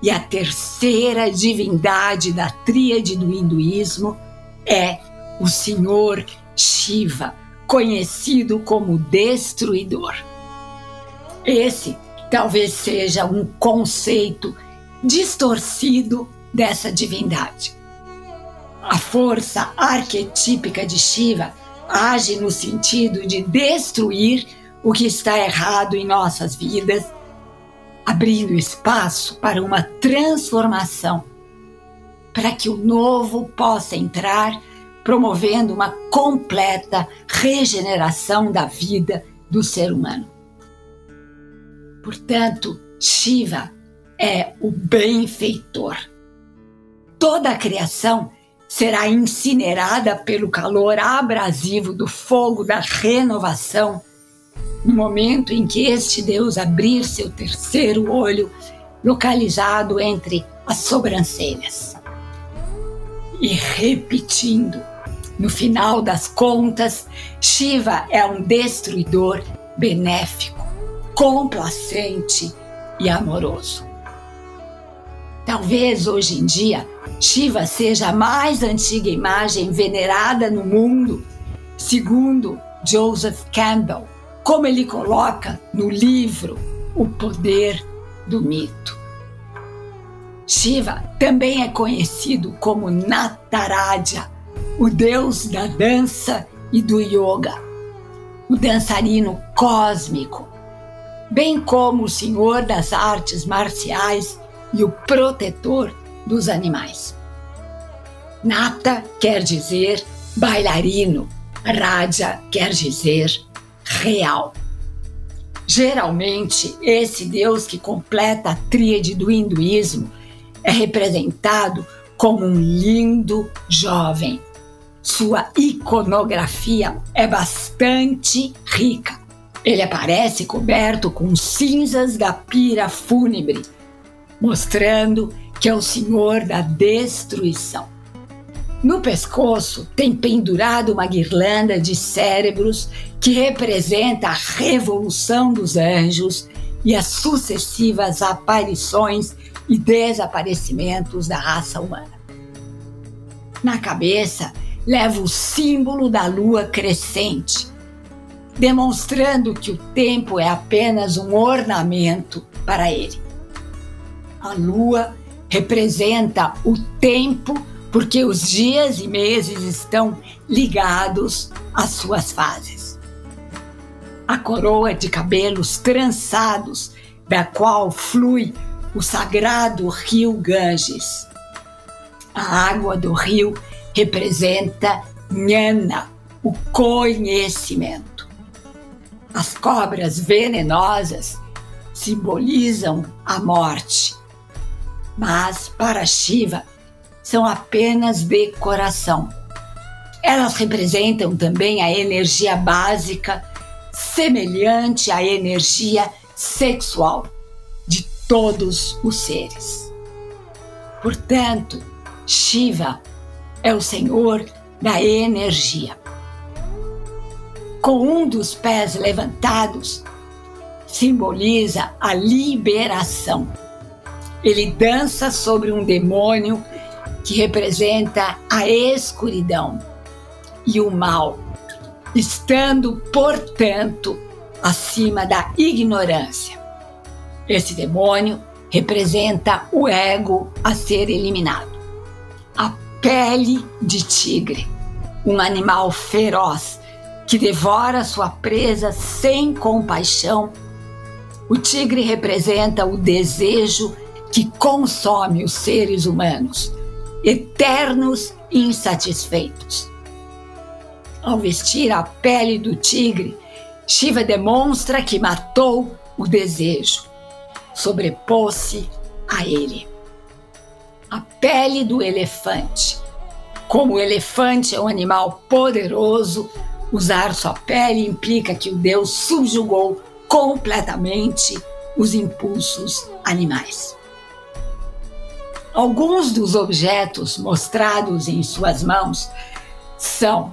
E a terceira divindade da tríade do hinduísmo é o Senhor Shiva, conhecido como Destruidor. Esse talvez seja um conceito distorcido dessa divindade. A força arquetípica de Shiva age no sentido de destruir o que está errado em nossas vidas abrindo espaço para uma transformação, para que o novo possa entrar, promovendo uma completa regeneração da vida do ser humano. Portanto, Shiva é o benfeitor. Toda a criação será incinerada pelo calor abrasivo do fogo da renovação no momento em que este Deus abrir seu terceiro olho, localizado entre as sobrancelhas. E repetindo, no final das contas, Shiva é um destruidor benéfico, complacente e amoroso. Talvez hoje em dia Shiva seja a mais antiga imagem venerada no mundo, segundo Joseph Campbell, como ele coloca no livro O Poder do Mito. Shiva também é conhecido como Nataraja, o deus da dança e do yoga, o dançarino cósmico, bem como o senhor das artes marciais e o protetor dos animais. Nata quer dizer bailarino, Raja quer dizer real. Geralmente, esse Deus que completa a tríade do hinduísmo é representado como um lindo jovem. Sua iconografia é bastante rica. Ele aparece coberto com cinzas da pira fúnebre, mostrando que é o senhor da destruição. No pescoço tem pendurado uma guirlanda de cérebros que representa a revolução dos anjos e as sucessivas aparições e desaparecimentos da raça humana. Na cabeça leva o símbolo da lua crescente, demonstrando que o tempo é apenas um ornamento para ele. A lua representa o tempo porque os dias e meses estão ligados às suas fases. A coroa de cabelos trançados, da qual flui o sagrado rio Ganges. A água do rio representa Nhana, o conhecimento. As cobras venenosas simbolizam a morte. Mas para Shiva, são apenas decoração. Elas representam também a energia básica, semelhante à energia sexual de todos os seres. Portanto, Shiva é o senhor da energia. Com um dos pés levantados, simboliza a liberação. Ele dança sobre um demônio que representa a escuridão e o mal, estando, portanto, acima da ignorância. Esse demônio representa o ego a ser eliminado. A pele de tigre, um animal feroz que devora sua presa sem compaixão. O tigre representa o desejo que consome os seres humanos eternos insatisfeitos. Ao vestir a pele do tigre, Shiva demonstra que matou o desejo, sobrepôs-se a ele. A pele do elefante Como o elefante é um animal poderoso, usar sua pele implica que o Deus subjugou completamente os impulsos animais. Alguns dos objetos mostrados em suas mãos são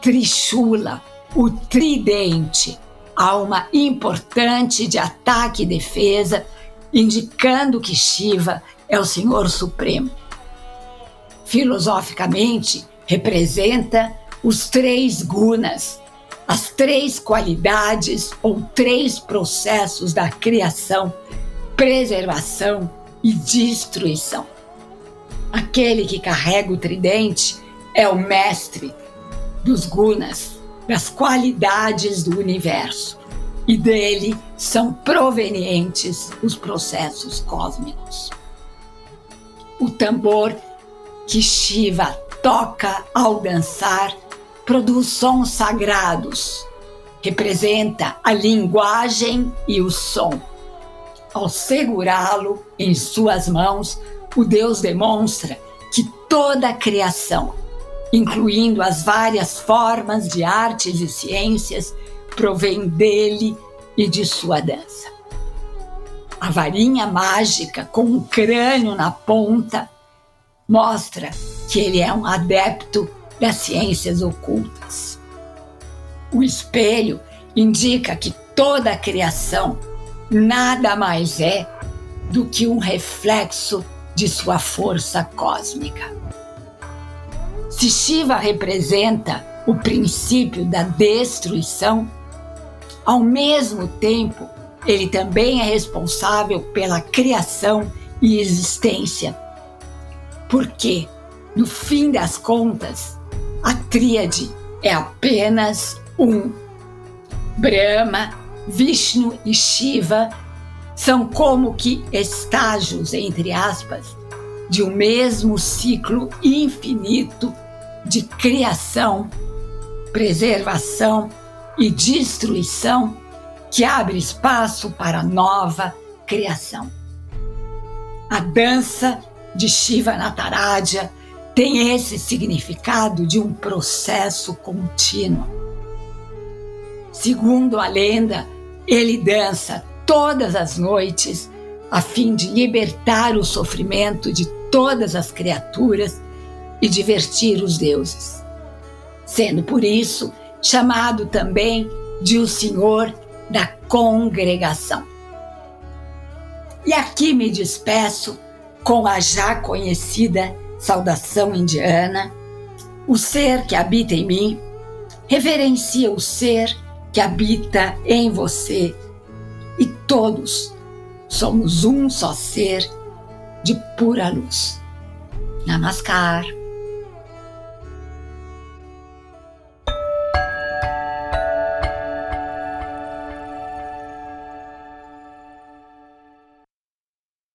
Trishula, o tridente, alma importante de ataque e defesa, indicando que Shiva é o Senhor Supremo. Filosoficamente, representa os três gunas, as três qualidades ou três processos da criação, preservação e destruição. Aquele que carrega o tridente é o mestre dos gunas, das qualidades do universo, e dele são provenientes os processos cósmicos. O tambor que Shiva toca ao dançar produz sons sagrados, representa a linguagem e o som. Ao segurá-lo em suas mãos, o Deus demonstra que toda a criação, incluindo as várias formas de artes e ciências, provém dele e de sua dança. A varinha mágica com um crânio na ponta mostra que ele é um adepto das ciências ocultas. O espelho indica que toda a criação nada mais é do que um reflexo de sua força cósmica. Se Shiva representa o princípio da destruição, ao mesmo tempo, ele também é responsável pela criação e existência. Porque, no fim das contas, a tríade é apenas um. Brahma, Vishnu e Shiva são como que estágios, entre aspas, de um mesmo ciclo infinito de criação, preservação e destruição que abre espaço para nova criação. A dança de Shiva Nataraja tem esse significado de um processo contínuo. Segundo a lenda, ele dança todas as noites a fim de libertar o sofrimento de todas as criaturas e divertir os deuses, sendo por isso chamado também de o Senhor da congregação. E aqui me despeço com a já conhecida saudação indiana, o ser que habita em mim reverencia o ser que habita em você e todos somos um só ser de pura luz. Namaskar.